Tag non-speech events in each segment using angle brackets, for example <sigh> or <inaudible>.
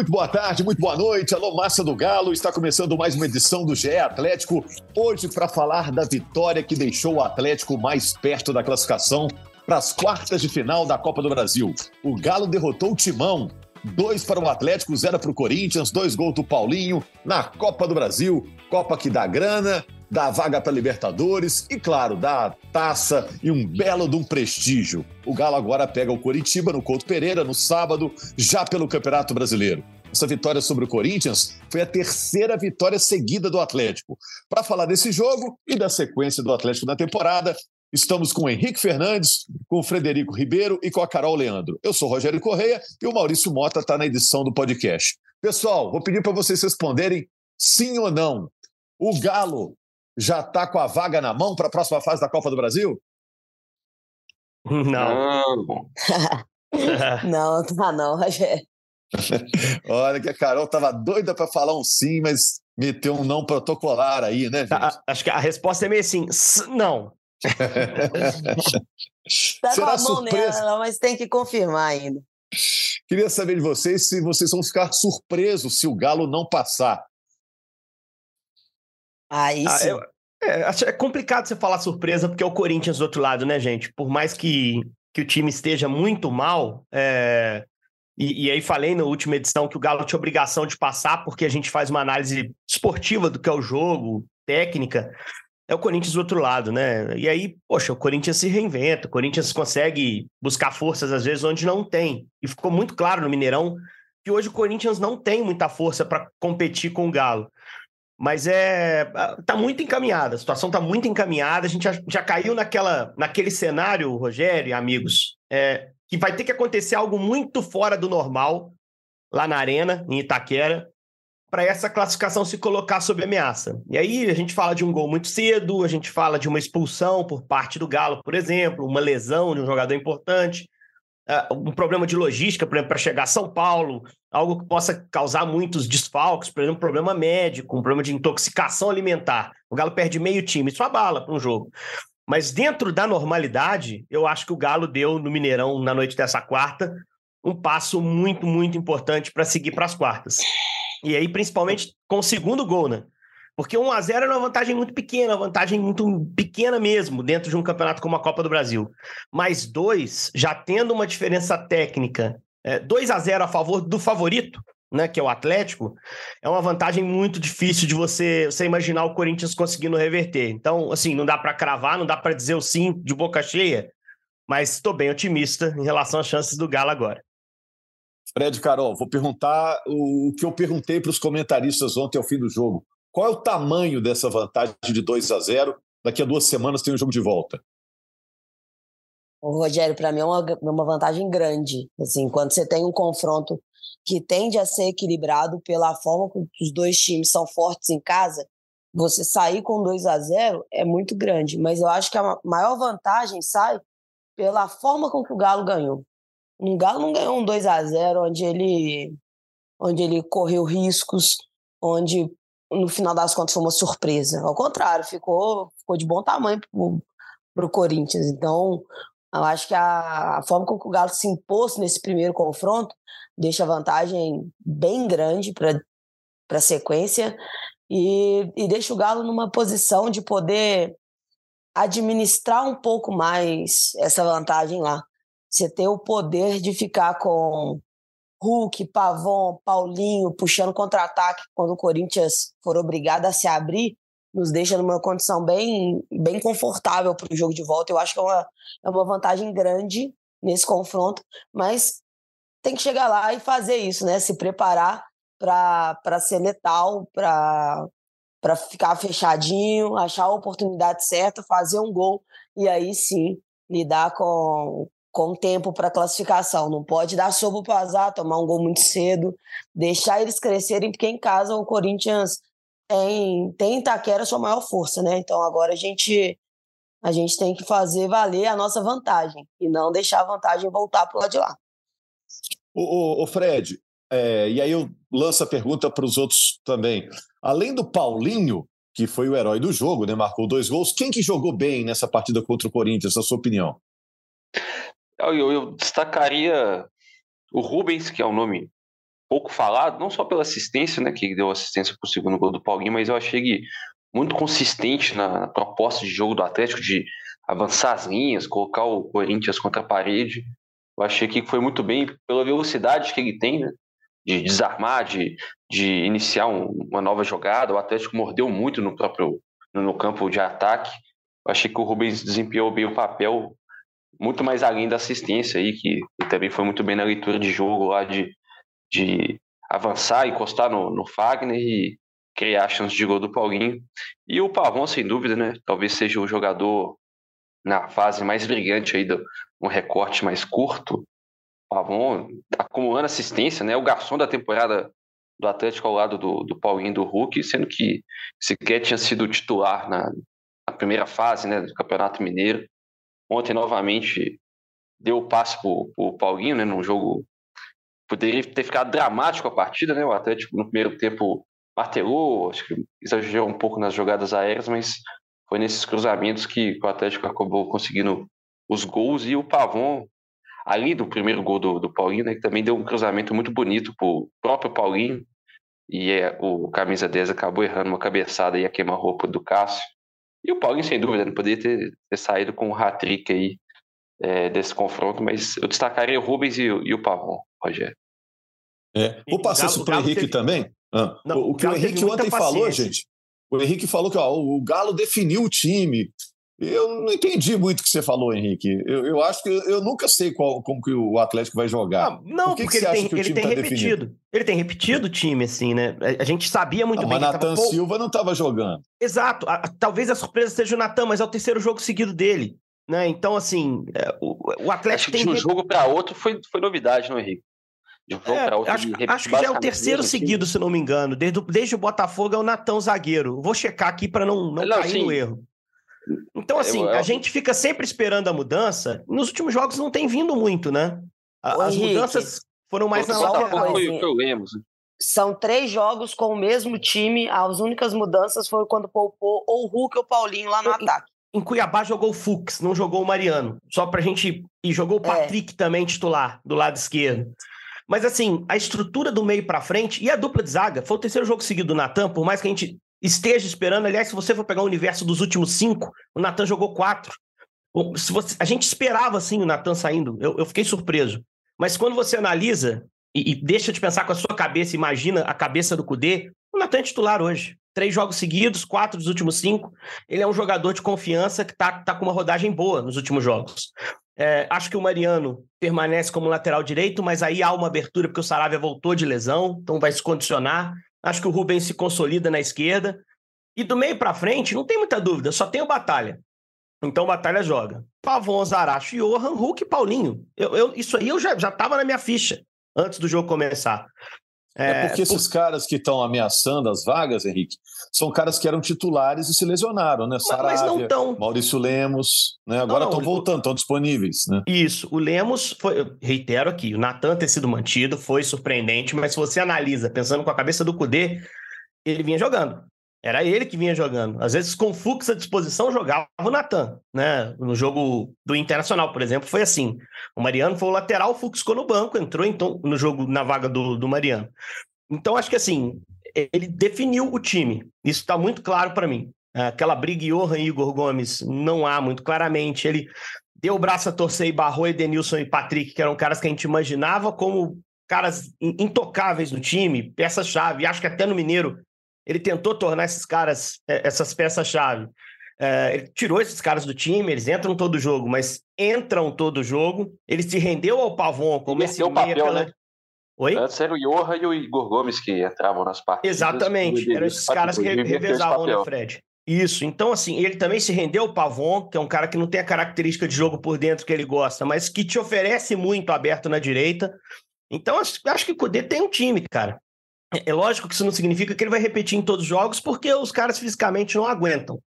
Muito boa tarde, muito boa noite. Alô, Massa do Galo. Está começando mais uma edição do GE Atlético. Hoje, para falar da vitória que deixou o Atlético mais perto da classificação para as quartas de final da Copa do Brasil. O Galo derrotou o Timão. Dois para o Atlético, zero para o Corinthians, dois gols do Paulinho na Copa do Brasil. Copa que dá grana, da vaga para Libertadores e, claro, da taça e um belo de um prestígio. O Galo agora pega o Coritiba no Couto Pereira no sábado, já pelo Campeonato Brasileiro. Essa vitória sobre o Corinthians foi a terceira vitória seguida do Atlético. Para falar desse jogo e da sequência do Atlético na temporada, Estamos com o Henrique Fernandes, com o Frederico Ribeiro e com a Carol Leandro. Eu sou Rogério Correia e o Maurício Mota está na edição do podcast. Pessoal, vou pedir para vocês responderem sim ou não. O Galo já está com a vaga na mão para a próxima fase da Copa do Brasil? Não. não, <laughs> tá não, <laughs> Rogério. Olha que a Carol estava doida para falar um sim, mas meteu um não protocolar aí, né, tá? Acho que a resposta é meio assim, não. tá Será surpresa? Nela, mas tem que confirmar ainda. Queria saber de vocês se vocês vão ficar surpresos se o Galo não passar. Aí ah, sim. É, é complicado você falar surpresa, porque é o Corinthians do outro lado, né, gente? Por mais que, que o time esteja muito mal, é... e, e, aí falei na última edição que o Galo tinha obrigação de passar, porque a gente faz uma análise esportiva do que é o jogo, técnica. É o Corinthians do outro lado, né? E aí, poxa, o Corinthians se reinventa, o Corinthians consegue buscar forças às vezes onde não tem. E ficou muito claro no Mineirão que hoje o Corinthians não tem muita força para competir com o Galo. Mas é. Tá muito encaminhada, a situação tá muito encaminhada. A gente já, já caiu naquela, naquele cenário, Rogério e amigos, é, que vai ter que acontecer algo muito fora do normal lá na Arena, em Itaquera, para essa classificação se colocar sob ameaça. E aí a gente fala de um gol muito cedo, a gente fala de uma expulsão por parte do Galo, por exemplo, uma lesão de um jogador importante uh, um problema de logística, por exemplo, para chegar a São Paulo, algo que possa causar muitos desfalques, por exemplo, um problema médico, um problema de intoxicação alimentar. O Galo perde meio time, isso abala para um jogo. Mas dentro da normalidade, eu acho que o Galo deu no Mineirão na noite dessa quarta um passo muito, muito importante para seguir para as quartas. E aí, principalmente com o segundo gol, né? Porque 1 a 0 era uma vantagem muito pequena, vantagem muito pequena mesmo, dentro de um campeonato como a Copa do Brasil. Mas dois, já tendo uma diferença técnica, é, 2 a 0 a favor do favorito, né, que é o Atlético, é uma vantagem muito difícil de você, você imaginar o Corinthians conseguindo reverter. Então, assim, não dá para cravar, não dá para dizer o sim de boca cheia, mas estou bem otimista em relação às chances do Galo agora. Fred Carol, vou perguntar o que eu perguntei para os comentaristas ontem ao fim do jogo. Qual é o tamanho dessa vantagem de 2 a 0? Daqui a duas semanas tem o um jogo de volta. O Rogério, para mim é uma, uma vantagem grande. Assim, quando você tem um confronto que tende a ser equilibrado pela forma que os dois times são fortes em casa, você sair com 2 a 0 é muito grande. Mas eu acho que a maior vantagem sai pela forma com que o Galo ganhou. O Galo não ganhou um 2 a 0 onde ele onde ele correu riscos, onde no final das contas foi uma surpresa. Ao contrário, ficou, ficou de bom tamanho para o Corinthians. Então, eu acho que a, a, forma como o Galo se impôs nesse primeiro confronto deixa a vantagem bem grande para a sequência e, e deixa o Galo numa posição de poder administrar um pouco mais essa vantagem lá. Você ter o poder de ficar com Hulk, Pavon, Paulinho puxando contra-ataque quando o Corinthians for obrigado a se abrir, nos deixa numa condição bem, bem confortável para o jogo de volta. Eu acho que é uma, é uma vantagem grande nesse confronto, mas tem que chegar lá e fazer isso, né? Se preparar para ser letal, para ficar fechadinho, achar a oportunidade certa, fazer um gol e aí sim lidar com, com tempo para classificação. Não pode dar sobo para azar, tomar um gol muito cedo, deixar eles crescerem, porque em casa o Corinthians tem, tem Itaquera sua maior força, né? Então agora a gente a gente tem que fazer valer a nossa vantagem e não deixar a vantagem voltar para o lado de lá. O, o, o Fred, é, e aí eu lanço a pergunta para os outros também. Além do Paulinho, que foi o herói do jogo, né, marcou dois gols, quem que jogou bem nessa partida contra o Corinthians, na sua opinião? Eu, eu, destacaria o Rubens, que é um nome pouco falado, não só pela assistência, né, que deu assistência para o segundo gol do Paulinho, mas eu achei que muito consistente na, na, proposta de jogo do Atlético, de avançar as linhas, colocar o Corinthians contra a parede. Eu achei que foi muito bem pela velocidade que ele tem, né, de desarmar, de, de iniciar um, uma nova jogada. O Atlético mordeu muito no próprio no, no campo de ataque. Eu achei que o Rubens desempenhou bem o papel, muito mais além da assistência aí, que também foi muito bem na leitura de jogo lá de de avançar, encostar no, no Fagner e criar a chance de gol do Paulinho. E o Pavon, sem dúvida, né? Talvez seja o jogador na fase mais brilhante aí do um recorte mais curto. Pavon acumulando assistência, né? O garçom da temporada do Atlético ao lado do, do Paulinho do Hulk, sendo que sequer tinha sido titular na, na primeira fase né, do Campeonato Mineiro. Ontem, novamente, deu o passe para o Paulinho, né, num jogo poderia ter ficado dramático a partida, né? O Atlético no primeiro tempo martelou, acho que exagerou um pouco nas jogadas aéreas, mas foi nesses cruzamentos que o Atlético acabou conseguindo os gols e o Pavon, ali do primeiro gol do, do Paulinho, né, que também deu um cruzamento muito bonito pro próprio Paulinho, e é, o camisa 10 acabou errando uma cabeçada e a queima-roupa do Cássio. E o Paulinho, sem dúvida, não poderia ter, ter saído com um hat-trick aí é, desse confronto, mas eu destacaria o Rubens e, e o Pavon, Rogério. É. Vou passar isso para o Henrique teve... também. Ah, não, o, o que o, o Henrique ontem falou, gente, o Henrique falou que ó, o Galo definiu o time. Eu não entendi muito o que você falou, Henrique. Eu, eu acho que eu, nunca sei qual, como que o Atlético vai jogar. Não, não Por que porque que ele, tem, ele tem tá repetido. Definido? Ele tem repetido o time, assim, né? A gente sabia muito ah, bem. Mas Natan tava... Silva não estava jogando. Exato. A, talvez a surpresa seja o Natan, mas é o terceiro jogo seguido dele. Né? Então, assim, é, o, o Atlético acho tem. De um jogo para outro foi, foi novidade, não, Henrique? De um é, outro, acho, acho que já é o terceiro seguido, se não me engano. Desde, desde o Botafogo é o Natão zagueiro. Vou checar aqui para não, não, não cair sim. no erro. Então, assim, eu, eu... a gente fica sempre esperando a mudança. Nos últimos jogos não tem vindo muito, né? As Henrique, mudanças foram mais na lateral. São três jogos com o mesmo time. As únicas mudanças foram quando poupou ou o Hulk ou o Paulinho lá no ataque. Em Cuiabá jogou o Fux, não jogou o Mariano. Só pra gente. E jogou o é. Patrick é. também titular, do lado esquerdo. Mas assim, a estrutura do meio para frente e a dupla de zaga, foi o terceiro jogo seguido do Natan, por mais que a gente esteja esperando. Aliás, se você for pegar o universo dos últimos cinco, o Natan jogou quatro. Se você, a gente esperava assim o Natan saindo, eu, eu, fiquei surpreso. Mas quando você analisa e, e, deixa de pensar com a sua cabeça, imagina a cabeça do Cudê, o Natan é titular hoje. Três jogos seguidos, quatro dos últimos cinco. Ele é um jogador de confiança que está tá com uma rodagem boa nos últimos jogos. É, acho que o Mariano permanece como lateral direito, mas aí há uma abertura porque o Saravia voltou de lesão, então vai se condicionar. Acho que o Rubens se consolida na esquerda. E do meio para frente, não tem muita dúvida, só tem o Batalha. Então o Batalha joga. Pavon, Zaracho, Johan, Hulk e Paulinho. Eu, eu, isso aí eu já, já tava na minha ficha antes do jogo começar. É, é porque esses por... caras que estão ameaçando as vagas, Henrique, são caras que eram titulares e se lesionaram, né? Saravia, tão... Maurício Lemos, né? Agora estão voltando, estão disponíveis, né? Isso. O Lemos foi, reitero aqui, o Natan ter sido mantido foi surpreendente, mas se você analisa, pensando com a cabeça do Cudê, ele vinha jogando. Era ele que vinha jogando. Às vezes, com Fux à disposição, jogava o Natan. Né? No jogo do Internacional, por exemplo, foi assim. O Mariano foi o lateral, o Fux ficou no banco, entrou então no jogo na vaga do, do Mariano. Então, acho que assim, ele definiu o time. Isso está muito claro para mim. Aquela briga Johan e Igor Gomes não há muito claramente. Ele deu o braço a torcer e barrou Edenilson e Patrick, que eram caras que a gente imaginava como caras intocáveis no time, peça-chave. Acho que até no Mineiro ele tentou tornar esses caras, é, essas peças-chave. É, ele tirou esses caras do time, eles entram todo jogo, mas entram todo jogo. Ele se rendeu ao Pavon como esse meia papel, pela... né? Oi? Antes era o Johan e o Igor Gomes que entravam nas partidas. Exatamente, eram esses caras que revezavam, né, Fred? Isso, então assim, ele também se rendeu ao Pavon, que é um cara que não tem a característica de jogo por dentro que ele gosta, mas que te oferece muito aberto na direita. Então acho, acho que o Cudê tem um time, cara. É, lógico que isso não significa que ele vai repetir em todos os jogos, porque os caras fisicamente não aguentam.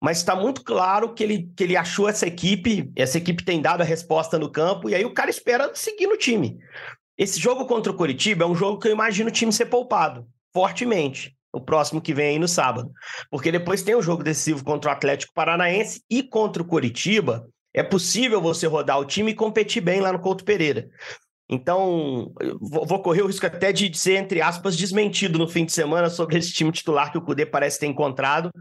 Mas está muito claro que ele, que ele achou essa equipe, essa equipe tem dado a resposta no campo, e aí o cara espera seguir no time. Esse jogo contra o Coritiba é um jogo que eu imagino o time ser poupado, fortemente. O próximo que vem aí no sábado. Porque depois tem um jogo decisivo contra o Atlético Paranaense e contra o Coritiba. É possível você rodar o time e competir bem lá no Couto Pereira. Então, vou correr o risco até de ser, entre aspas, desmentido no fim de semana sobre esse time titular que o Cudê parece ter encontrado,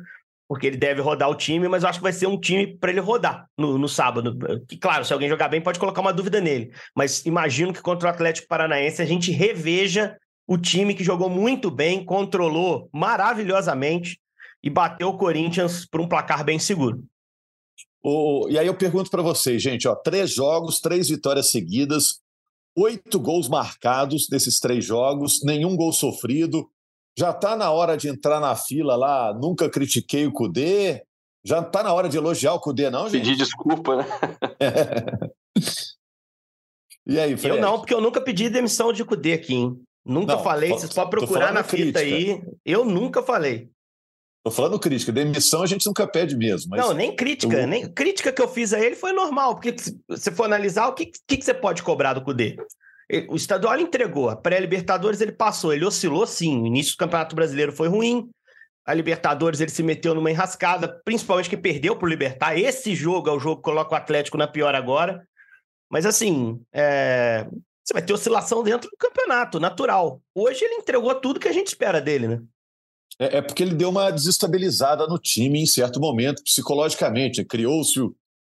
porque ele deve rodar o time, mas eu acho que vai ser um time para ele rodar no, no sábado. Que, claro, se alguém jogar bem, pode colocar uma dúvida nele. Mas imagino que contra o Atlético Paranaense a gente reveja o time que jogou muito bem, controlou maravilhosamente e bateu o Corinthians por um placar bem seguro. O, e aí eu pergunto para vocês, gente, ó, três jogos, três vitórias seguidas, oito gols marcados nesses três jogos, nenhum gol sofrido. Já está na hora de entrar na fila lá, nunca critiquei o Cudê. Já está na hora de elogiar o Cudê, não, gente? Pedir desculpa, né? <laughs> e aí, Fred? Eu não, porque eu nunca pedi demissão de Cudê aqui, hein? Nunca não, falei, vocês podem procurar na fita aí. Eu nunca falei. Tô falando crítica, demissão a gente nunca pede mesmo. não, nem crítica, eu... nem crítica que eu fiz a ele foi normal, porque se você for analisar, o que, que, que você pode cobrar do Cudê? O estadual entregou, a pré-Libertadores ele passou, ele oscilou sim. O início do Campeonato Brasileiro foi ruim, a Libertadores ele se meteu numa enrascada, principalmente que perdeu para o Libertar. Esse jogo é o jogo que coloca o Atlético na pior agora. Mas assim, é... você vai ter oscilação dentro do campeonato, natural. Hoje ele entregou tudo que a gente espera dele, né? É, é porque ele deu uma desestabilizada no time em certo momento, psicologicamente. Criou-se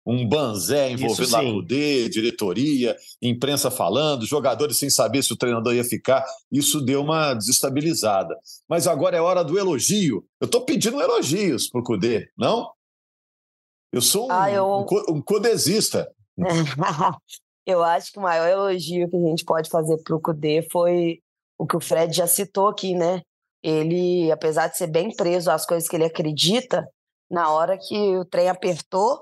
um banzé envolvendo a CUDE, diretoria, imprensa falando, jogadores sem saber se o treinador ia ficar. Isso deu uma desestabilizada. Mas agora é hora do elogio. Eu estou pedindo elogios para o CUDE, não? Eu sou um, ah, eu... um, um codesista. <laughs> eu acho que o maior elogio que a gente pode fazer para o CUDE foi o que o Fred já citou aqui, né? Ele, apesar de ser bem preso às coisas que ele acredita, na hora que o trem apertou,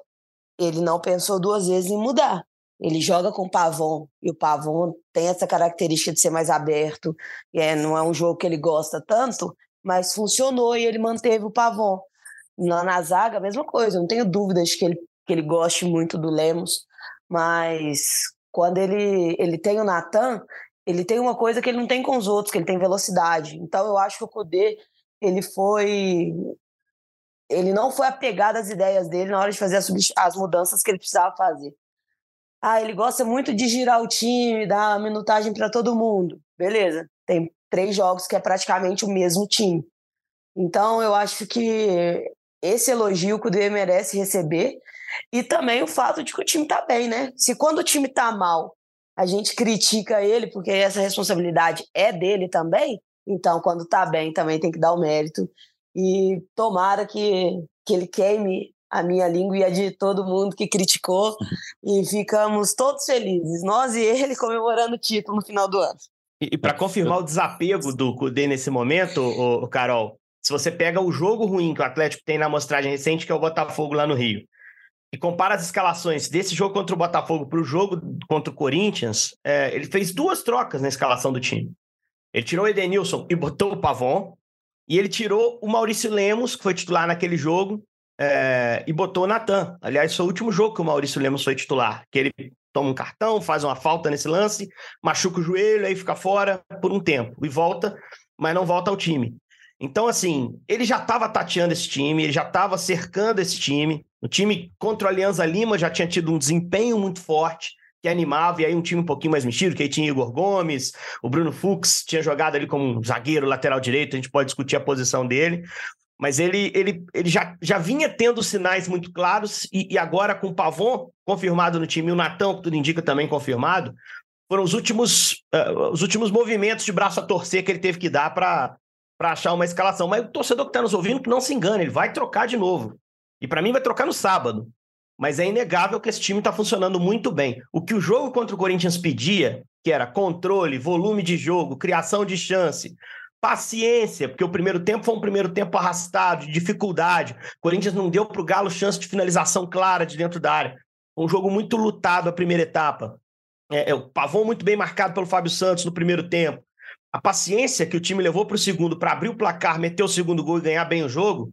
ele não pensou duas vezes em mudar. Ele joga com o Pavon, e o Pavon tem essa característica de ser mais aberto, é, não é um jogo que ele gosta tanto, mas funcionou e ele manteve o Pavon. Na, na zaga, a mesma coisa, não tenho dúvidas que ele, que ele goste muito do Lemos, mas quando ele, ele tem o Natan, ele tem uma coisa que ele não tem com os outros, que ele tem velocidade. Então eu acho que o Kudê, ele foi ele não foi apegado às ideias dele na hora de fazer as, as mudanças que ele precisava fazer. Ah, ele gosta muito de girar o time, dar minutagem para todo mundo. Beleza, tem três jogos que é praticamente o mesmo time. Então, eu acho que esse elogio que o DM merece receber e também o fato de que o time está bem, né? Se quando o time está mal, a gente critica ele porque essa responsabilidade é dele também, então quando está bem também tem que dar o mérito e tomara que, que ele queime a minha língua e a de todo mundo que criticou e ficamos todos felizes, nós e ele <laughs> comemorando o título no final do ano. E, e para confirmar o desapego do Cudê nesse momento, o, Carol, se você pega o jogo ruim que o Atlético tem na amostragem recente, que é o Botafogo lá no Rio, e compara as escalações desse jogo contra o Botafogo para o jogo contra o Corinthians, é, ele fez duas trocas na escalação do time. Ele tirou o Edenilson e botou o Pavon, e ele tirou o Maurício Lemos, que foi titular naquele jogo, é, e botou o Natan. Aliás, foi o último jogo que o Maurício Lemos foi titular. Que ele toma um cartão, faz uma falta nesse lance, machuca o joelho, aí fica fora por um tempo. E volta, mas não volta ao time. Então, assim, ele já estava tateando esse time, ele já estava cercando esse time. O time contra o Alianza Lima já tinha tido um desempenho muito forte que animava, e aí um time um pouquinho mais mexido, que aí tinha Igor Gomes, o Bruno Fux tinha jogado ali como um zagueiro lateral direito, a gente pode discutir a posição dele, mas ele, ele, ele já, já vinha tendo sinais muito claros, e, e agora com o Pavon confirmado no time, e o Natão, que tudo indica também confirmado, foram os últimos, uh, os últimos movimentos de braço a torcer que ele teve que dar para achar uma escalação. Mas o torcedor que está nos ouvindo, que não se engane, ele vai trocar de novo. E para mim vai trocar no sábado mas é inegável que esse time está funcionando muito bem. O que o jogo contra o Corinthians pedia, que era controle, volume de jogo, criação de chance, paciência, porque o primeiro tempo foi um primeiro tempo arrastado, de dificuldade. O Corinthians não deu para o Galo chance de finalização clara de dentro da área. Um jogo muito lutado a primeira etapa. É, é, o Pavão muito bem marcado pelo Fábio Santos no primeiro tempo. A paciência que o time levou para o segundo para abrir o placar, meter o segundo gol e ganhar bem o jogo,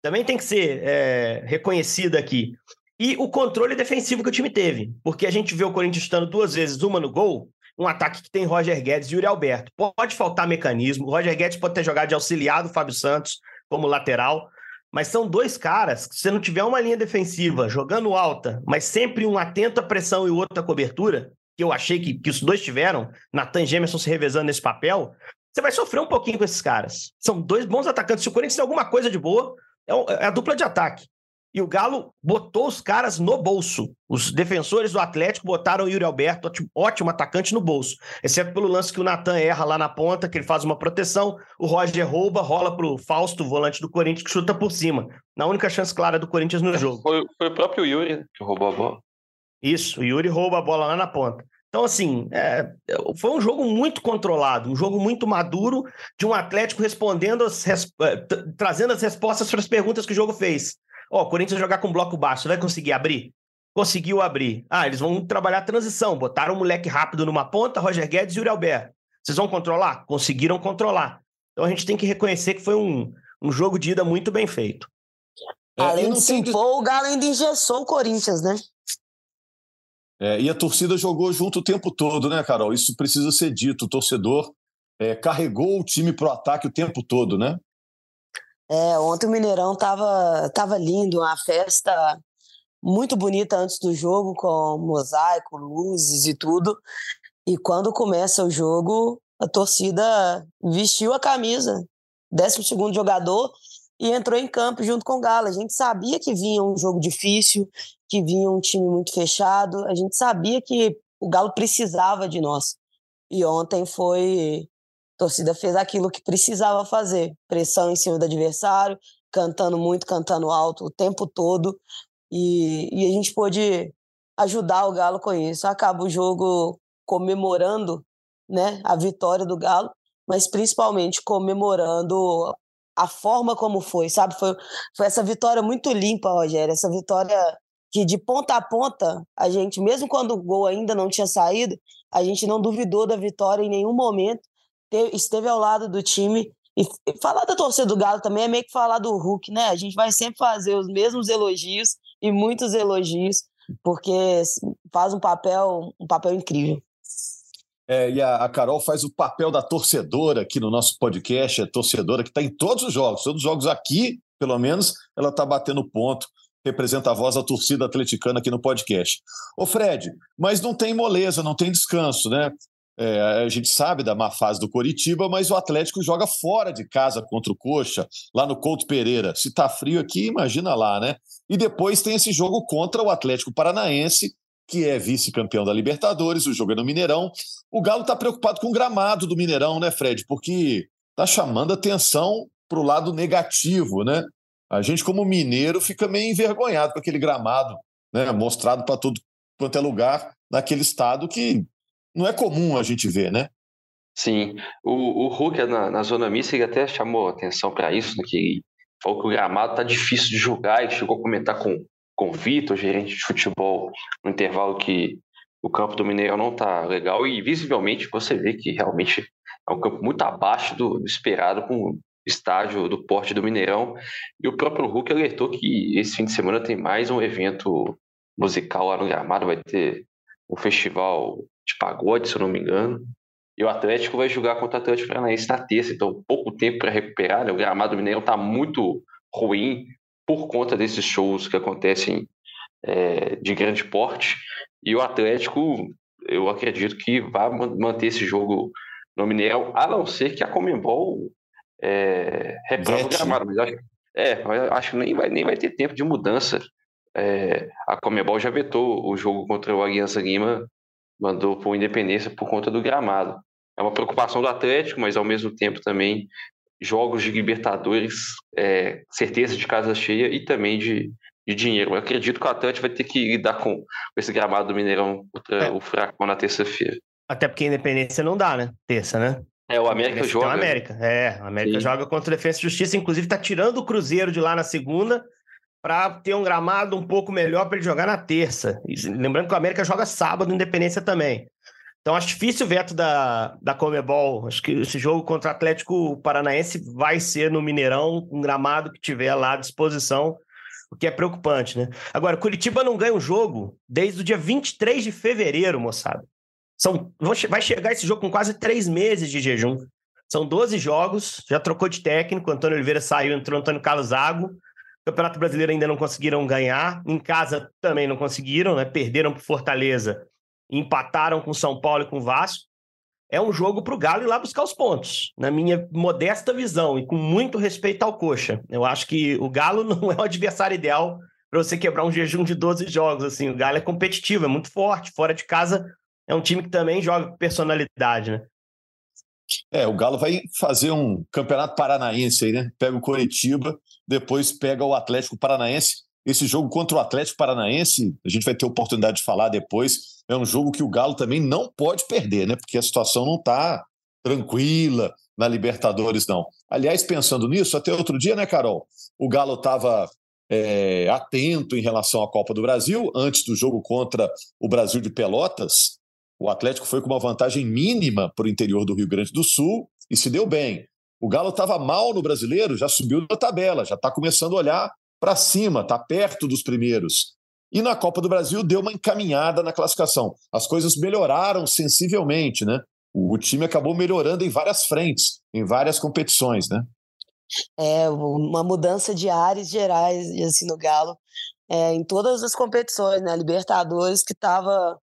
também tem que ser é, reconhecida aqui. E o controle defensivo que o time teve, porque a gente vê o Corinthians estando duas vezes, uma no gol, um ataque que tem Roger Guedes e Yuri Alberto. Pode faltar mecanismo, o Roger Guedes pode ter jogado de auxiliar do Fábio Santos como lateral, mas são dois caras que, se não tiver uma linha defensiva jogando alta, mas sempre um atento à pressão e o outro à cobertura, que eu achei que, que os dois tiveram, Natan e Gemerson se revezando nesse papel, você vai sofrer um pouquinho com esses caras. São dois bons atacantes. Se o Corinthians tem alguma coisa de boa, é, é a dupla de ataque. E o Galo botou os caras no bolso. Os defensores do Atlético botaram o Yuri Alberto, ótimo atacante, no bolso. Exceto pelo lance que o Natan erra lá na ponta, que ele faz uma proteção. O Roger rouba, rola pro Fausto, volante do Corinthians, que chuta por cima. Na única chance clara do Corinthians no jogo. Foi, foi o próprio Yuri que roubou a bola. Isso, o Yuri rouba a bola lá na ponta. Então, assim, é, foi um jogo muito controlado, um jogo muito maduro, de um Atlético respondendo, as, é, trazendo as respostas para as perguntas que o jogo fez. Ó, oh, o Corinthians jogar com bloco baixo, vai conseguir abrir? Conseguiu abrir. Ah, eles vão trabalhar a transição, botaram um moleque rápido numa ponta, Roger Guedes e Yuri Alberto. Vocês vão controlar? Conseguiram controlar. Então a gente tem que reconhecer que foi um, um jogo de ida muito bem feito. Além de se impor, o Galo ainda engessou o Corinthians, né? É, e a torcida jogou junto o tempo todo, né, Carol? Isso precisa ser dito. O torcedor é, carregou o time para o ataque o tempo todo, né? É, ontem o Mineirão tava, tava lindo, uma festa muito bonita antes do jogo, com mosaico, luzes e tudo. E quando começa o jogo, a torcida vestiu a camisa, 12 segundo jogador, e entrou em campo junto com o Galo. A gente sabia que vinha um jogo difícil, que vinha um time muito fechado. A gente sabia que o Galo precisava de nós. E ontem foi. A torcida fez aquilo que precisava fazer: pressão em cima do adversário, cantando muito, cantando alto o tempo todo. E, e a gente pôde ajudar o Galo com isso. Acaba o jogo comemorando né, a vitória do Galo, mas principalmente comemorando a forma como foi, sabe? Foi, foi essa vitória muito limpa, Rogério, essa vitória que de ponta a ponta, a gente, mesmo quando o gol ainda não tinha saído, a gente não duvidou da vitória em nenhum momento, esteve ao lado do time. E falar da torcida do Galo também é meio que falar do Hulk, né? A gente vai sempre fazer os mesmos elogios e muitos elogios, porque faz um papel, um papel incrível. É, e a, a, Carol faz o papel da torcedora aqui no nosso podcast, é torcedora que está em todos os jogos, todos os jogos aqui, pelo menos, ela está batendo ponto representa a voz da torcida atleticana aqui no podcast. Ô Fred, mas não tem moleza, não tem descanso, né? É, a gente sabe da má fase do Coritiba, mas o Atlético joga fora de casa contra o Coxa, lá no Couto Pereira. Se tá frio aqui, imagina lá, né? E depois tem esse jogo contra o Atlético Paranaense, que é vice-campeão da Libertadores, o jogo é no Mineirão. O Galo tá preocupado com o gramado do Mineirão, né, Fred? Porque tá chamando atenção para o lado negativo, né? A gente, como mineiro, fica meio envergonhado com aquele gramado, né, mostrado para todo quanto é lugar naquele estado que não é comum a gente ver, né? Sim, o, o Hulk na, na zona mista ele até chamou atenção para isso, né, que falou que o gramado tá difícil de jogar, e chegou a comentar com, com o gerente de futebol, no intervalo que o campo do Mineirão não tá legal e visivelmente você vê que realmente é um campo muito abaixo do, do esperado com estádio do porte do Mineirão. E o próprio Hulk alertou que esse fim de semana tem mais um evento musical lá no Gramado, vai ter um festival de pagode, se eu não me engano. E o Atlético vai jogar contra o Atlético Paranaense na terça, então pouco tempo para recuperar. Né? O Gramado do Mineirão está muito ruim por conta desses shows que acontecem é, de grande porte. E o Atlético, eu acredito que vai manter esse jogo no Mineirão, a não ser que a Comembol é, reclama o gramado, mas acho, é, acho que nem vai, nem vai ter tempo de mudança. É, a Comebol já vetou o jogo contra o Aliança Lima, mandou por Independência por conta do gramado. É uma preocupação do Atlético, mas ao mesmo tempo também jogos de Libertadores, é, certeza de casa cheia e também de, de dinheiro. Eu acredito que o Atlético vai ter que lidar com, com esse gramado do Mineirão contra é. o Fracão na terça-feira. Até porque a Independência não dá, né? Terça, né? É, o América joga. O América, é. O América joga contra o Defesa e Justiça. Inclusive, está tirando o Cruzeiro de lá na segunda para ter um gramado um pouco melhor para ele jogar na terça. E, lembrando que o América joga sábado, Independência também. Então acho difícil o veto da, da Comebol. Acho que esse jogo contra o Atlético Paranaense vai ser no Mineirão, um gramado que tiver lá à disposição, o que é preocupante, né? Agora, Curitiba não ganha um jogo desde o dia 23 de fevereiro, moçada. São, vai chegar esse jogo com quase três meses de jejum. São 12 jogos, já trocou de técnico, Antônio Oliveira saiu, entrou Antônio Carlos Zago. Campeonato Brasileiro ainda não conseguiram ganhar, em casa também não conseguiram, né? Perderam para Fortaleza empataram com São Paulo e com Vasco. É um jogo para o Galo ir lá buscar os pontos, na minha modesta visão e com muito respeito ao Coxa. Eu acho que o Galo <laughs> não é o adversário ideal para você quebrar um jejum de 12 jogos. Assim, o Galo é competitivo, é muito forte, fora de casa é um time que também joga com personalidade, né? É, o Galo vai fazer um campeonato paranaense aí, né? Pega o Coritiba, depois pega o Atlético Paranaense. Esse jogo contra o Atlético Paranaense, a gente vai ter oportunidade de falar depois. É um jogo que o Galo também não pode perder, né? Porque a situação não está tranquila na Libertadores, não. Aliás, pensando nisso, até outro dia, né, Carol? O Galo estava é, atento em relação à Copa do Brasil, antes do jogo contra o Brasil de Pelotas. O Atlético foi com uma vantagem mínima para o interior do Rio Grande do Sul e se deu bem. O Galo estava mal no brasileiro, já subiu na tabela, já está começando a olhar para cima, está perto dos primeiros. E na Copa do Brasil deu uma encaminhada na classificação. As coisas melhoraram sensivelmente, né? O, time acabou melhorando em várias frentes, em várias competições, né? É, uma mudança de áreas gerais assim, no Galo, é, em todas as competições, né? Libertadores, que estava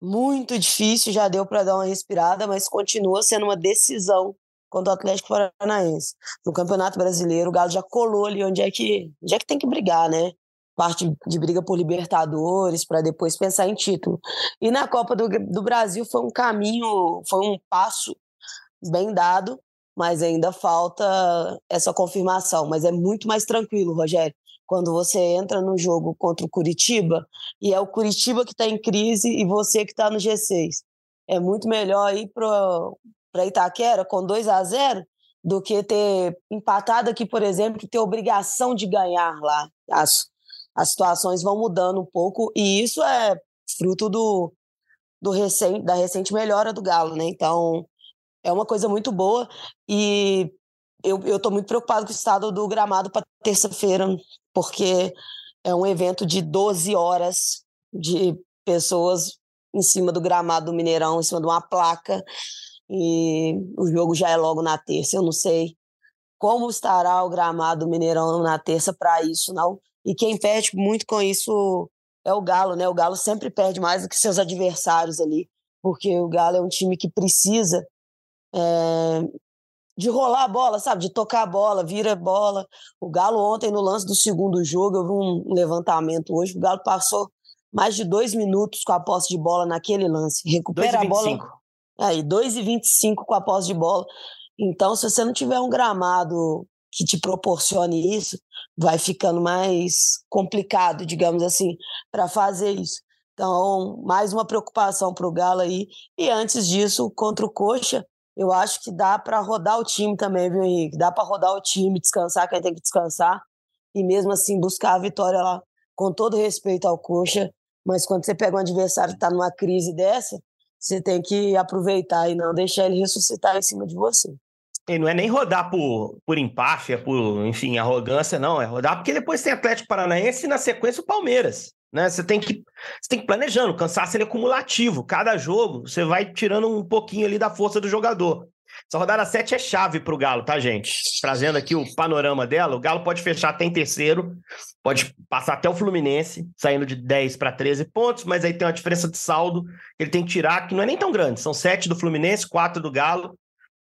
muito difícil, já deu para dar uma respirada, mas continua sendo uma decisão contra o Atlético Paranaense. No Campeonato Brasileiro, o Galo já colou ali onde é que, onde é que tem que brigar, né? Parte de briga por Libertadores, para depois pensar em título. E na Copa do, do Brasil foi um caminho, foi um passo bem dado, mas ainda falta essa confirmação. Mas é muito mais tranquilo, Rogério, quando você entra no jogo contra o Curitiba e é o Curitiba que está em crise e você que está no G6. É muito melhor ir para Itaquera com 2 a 0 do que ter empatado aqui, por exemplo, e ter obrigação de ganhar lá. As, as situações vão mudando um pouco e isso é fruto do, do recente, da recente melhora do Galo, né? Então, é uma coisa muito boa e eu estou muito preocupado com o estado do gramado para terça-feira, porque é um evento de 12 horas de pessoas em cima do gramado do Mineirão, em cima de uma placa e o jogo já é logo na terça. Eu não sei como estará o gramado Mineirão na terça para isso, não. E quem perde muito com isso é o Galo, né? O Galo sempre perde mais do que seus adversários ali, porque o Galo é um time que precisa é, de rolar a bola, sabe? De tocar a bola, vira a bola. O Galo ontem, no lance do segundo jogo, eu vi um levantamento hoje, o Galo passou mais de dois minutos com a posse de bola naquele lance. Recupera a bola. Aí, 2,25 com a posse de bola. Então, se você não tiver um gramado que te proporcione isso, vai ficando mais complicado, digamos assim, para fazer isso. Então, mais uma preocupação para o Galo aí. E antes disso, contra o Coxa, eu acho que dá para rodar o time também, viu, Henrique? Dá para rodar o time, descansar quem tem que descansar e mesmo assim buscar a vitória lá, com todo respeito ao Coxa. Mas quando você pega um adversário que está numa crise dessa, você tem que aproveitar e não deixar ele ressuscitar em cima de você. E não é nem rodar por, por empáfia, por, enfim, arrogância, não. É rodar porque depois tem Atlético Paranaense e na sequência o Palmeiras. Né? Você tem que você tem que planejando, o cansaço ele é cumulativo. Cada jogo você vai tirando um pouquinho ali da força do jogador. Essa rodada 7 é chave para o Galo, tá, gente? Trazendo aqui o panorama dela, o Galo pode fechar até em terceiro, pode passar até o Fluminense, saindo de 10 para 13 pontos, mas aí tem uma diferença de saldo que ele tem que tirar, que não é nem tão grande. São 7 do Fluminense, 4 do Galo.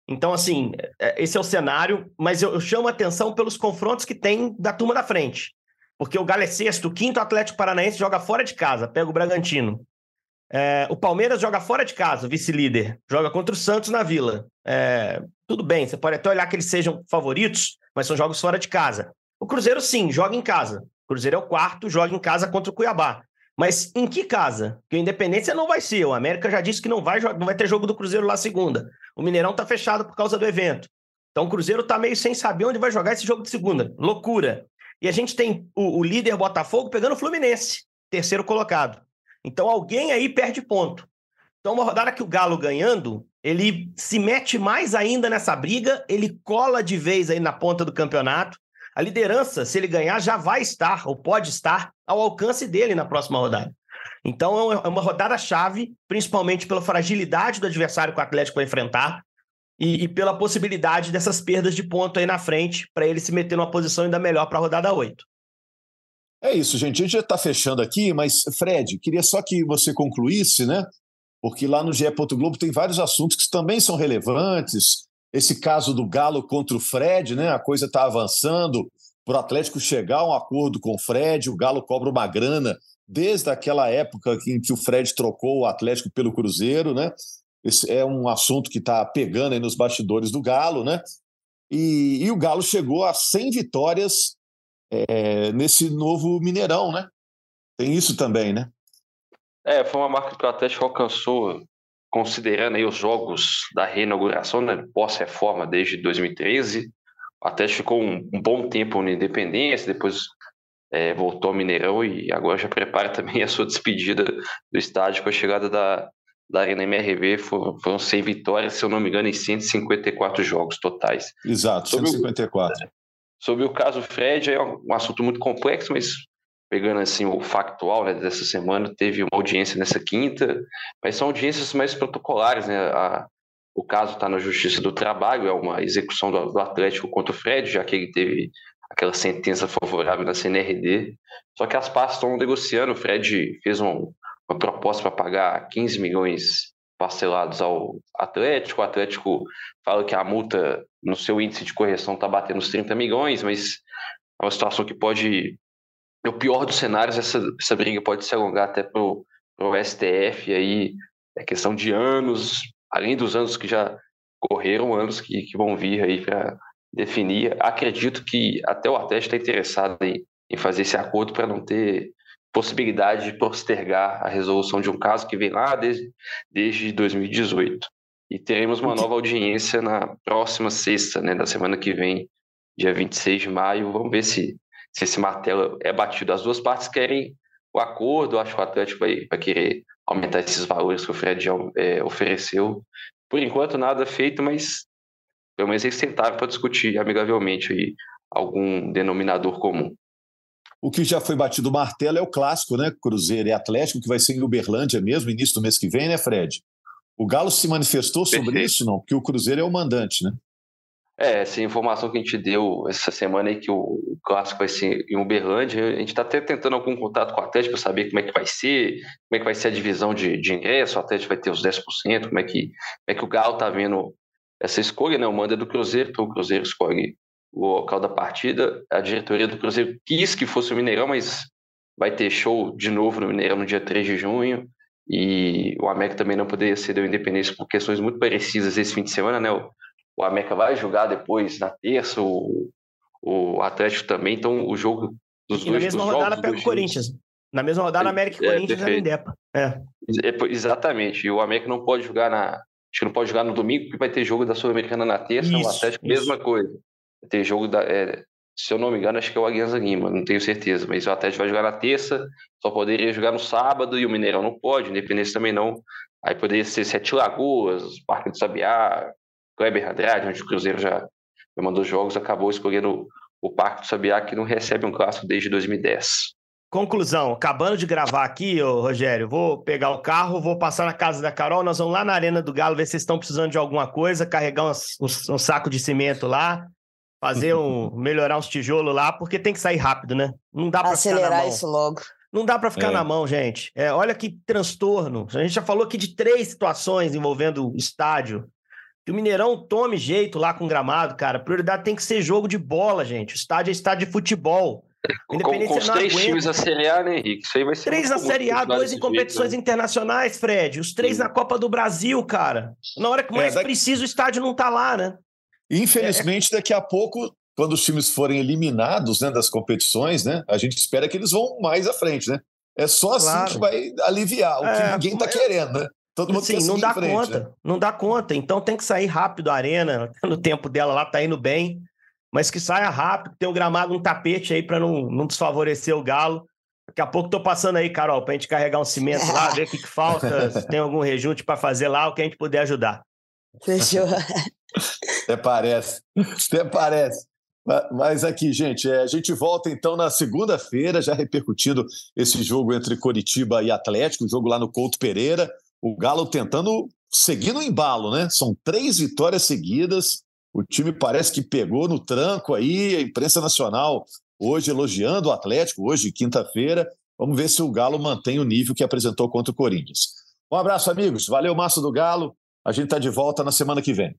Então, assim, é, esse é o cenário, mas eu, chamo atenção pelos confrontos que tem da turma da frente. Porque o Galo é sexto, o quinto Atlético Paranaense joga fora de casa, pega o Bragantino. É, o Palmeiras joga fora de casa, vice-líder. Joga contra o Santos na Vila. É, tudo bem, você pode até olhar que eles sejam favoritos, mas são jogos fora de casa. O Cruzeiro, sim, joga em casa. O Cruzeiro é o quarto, joga em casa contra o Cuiabá. Mas em que casa? Porque a Independência não vai ser. O América já disse que não vai, não vai ter jogo do Cruzeiro lá segunda. O Mineirão tá fechado por causa do evento. Então o Cruzeiro tá meio sem saber onde vai jogar esse jogo de segunda. Loucura. E a gente tem o, o líder Botafogo pegando o Fluminense, terceiro colocado. Então alguém aí perde ponto. Então, uma rodada que o Galo ganhando, ele se mete mais ainda nessa briga, ele cola de vez aí na ponta do campeonato. A liderança, se ele ganhar, já vai estar, ou pode estar, ao alcance dele na próxima rodada. Então é uma rodada chave, principalmente pela fragilidade do adversário que o Atlético vai enfrentar e, e pela possibilidade dessas perdas de ponto aí na frente, para ele se meter numa posição ainda melhor para a rodada 8. É isso, gente. A gente já está fechando aqui, mas, Fred, queria só que você concluísse, né? Porque lá no GE. Globo tem vários assuntos que também são relevantes. Esse caso do Galo contra o Fred, né? A coisa está avançando para o Atlético chegar a um acordo com o Fred. O Galo cobra uma grana desde aquela época em que o Fred trocou o Atlético pelo Cruzeiro, né? Esse é um assunto que está pegando aí nos bastidores do Galo, né? E, e o Galo chegou a 100 vitórias é, nesse novo Mineirão, né? Tem isso também, né? É, foi uma marca que o Atlético alcançou, considerando aí os jogos da reinauguração, né, pós-reforma desde 2013. O Atlético ficou um, um bom tempo na Independência, depois é, voltou ao Mineirão e agora já prepara <laughs> também a sua despedida do estádio com a chegada da, da Arena MRV. Foram, foram 100 vitórias, se eu não me engano, em 154 jogos totais. Exato, sobre 154. O, sobre o caso Fred, é um assunto muito complexo, mas pegando assim o factual né, dessa semana, teve uma audiência nessa quinta, mas são audiências mais protocolares, né? A, o caso está na Justiça do Trabalho, é uma execução do, do, Atlético contra o Fred, já que ele teve aquela sentença favorável na CNRD. Só que as partes estão negociando. O Fred fez um, uma proposta para pagar 15 milhões parcelados ao Atlético. O Atlético fala que a multa no seu índice de correção está batendo os 30 milhões, mas é uma situação que pode no pior dos cenários, essa, essa briga pode se alongar até para o STF, e aí é questão de anos, além dos anos que já correram, anos que, que vão vir aí para definir. Acredito que até o Atlético está interessado em, em fazer esse acordo para não ter possibilidade de postergar a resolução de um caso que vem lá desde, desde 2018. E teremos uma nova audiência na próxima sexta, né, da semana que vem, dia 26 de maio. Vamos ver se se esse martelo é batido. As duas partes querem o acordo, acho que o Atlético vai, vai querer aumentar esses valores que o Fred é, ofereceu. Por enquanto, nada feito, mas pelo menos eles tentaram para discutir amigavelmente aí algum denominador comum. O que já foi batido o martelo é o clássico, né? Cruzeiro e Atlético, que vai ser em Uberlândia mesmo, início do mês que vem, né, Fred? O Galo se manifestou sobre Perfeito. isso, não? Porque o Cruzeiro é o mandante, né? É, essa informação que a gente deu essa semana aí que o, clássico vai ser em Uberlândia, a gente está até tentando algum contato com o Atlético para saber como é que vai ser, como é que vai ser a divisão de, de ingresso, o Atlético vai ter os 10%, como é que, como é que o Galo está vendo essa escolha, né? O manda é do Cruzeiro, então o Cruzeiro escolhe o local da partida. A diretoria do Cruzeiro quis que fosse o Mineirão, mas vai ter show de novo no Mineirão no dia 3 de junho. E o América também não poderia ceder o Independência por questões muito parecidas esse fim de semana, né? O América vai jogar depois na terça, o, o Atlético também, então o jogo dos e dois na mesma rodada pega o Corinthians. Na mesma rodada, América e é, Corinthians é, Indepa. É. é. Exatamente. E o América não pode jogar na. Acho que não pode jogar no domingo, porque vai ter jogo da Sul-Americana na terça, isso, o Atlético, isso. mesma coisa. Vai ter jogo da. É, se eu não me engano, acho que é o Alianza Lima, não tenho certeza, mas o Atlético vai jogar na terça, só poderia jogar no sábado e o Mineirão não pode, Independência também não. Aí poderia ser Sete Lagoas, Parque do Sabiá, Kleber Andrade, onde o Cruzeiro já, mandou jogos, acabou escolhendo o Parque do Sabiá, que não recebe um clássico desde 2010. Conclusão, acabando de gravar aqui, ô, Rogério, vou pegar o carro, vou passar na casa da Carol, nós vamos lá na Arena do Galo ver se vocês estão precisando de alguma coisa, carregar um, um, um saco de cimento lá, fazer um, <laughs> melhorar uns tijolos lá, porque tem que sair rápido, né? Não dá para acelerar isso logo. Não dá para ficar é. na mão, gente. É, olha que transtorno. A gente já falou aqui de três situações envolvendo o estádio que o Mineirão tome jeito lá com gramado, cara. A prioridade tem que ser jogo de bola, gente. O estádio é estádio de futebol. Com, com os três aguenta. times na Série A, né, Henrique? Isso aí vai ser Três na Série A, dois em competições jeito, né? internacionais, Fred. Os três Sim. na Copa do Brasil, cara. Na hora que mais é, daqui... precisa, o estádio não tá lá, né? Infelizmente, é... daqui a pouco, quando os times forem eliminados né, das competições, né? A gente espera que eles vão mais à frente, né? É só assim claro. que vai aliviar o que é, ninguém está querendo, né? Todo mundo Sim, não dá frente, conta, né? não dá conta. Então tem que sair rápido a arena, <laughs> no tempo dela lá tá indo bem, mas que saia rápido, tem o um gramado, um tapete aí para não, não desfavorecer o Galo. Daqui a pouco tô passando aí, Carol, pra gente carregar um cimento lá, ver o que, que falta, <laughs> se tem algum rejunte para fazer lá, o que a gente puder ajudar. Fechou. <laughs> Até parece. Até parece. Mas aqui, gente, é, a gente volta então na segunda-feira, já repercutindo esse jogo entre Coritiba e Atlético, o jogo lá no Couto Pereira. O Galo tentando seguir no embalo, né? São três vitórias seguidas. O time parece que pegou no tranco aí, a imprensa nacional hoje elogiando o Atlético, hoje, quinta-feira. Vamos ver se o Galo mantém o nível que apresentou contra o Corinthians. Um abraço, amigos. Valeu, Massa do Galo. A gente está de volta na semana que vem.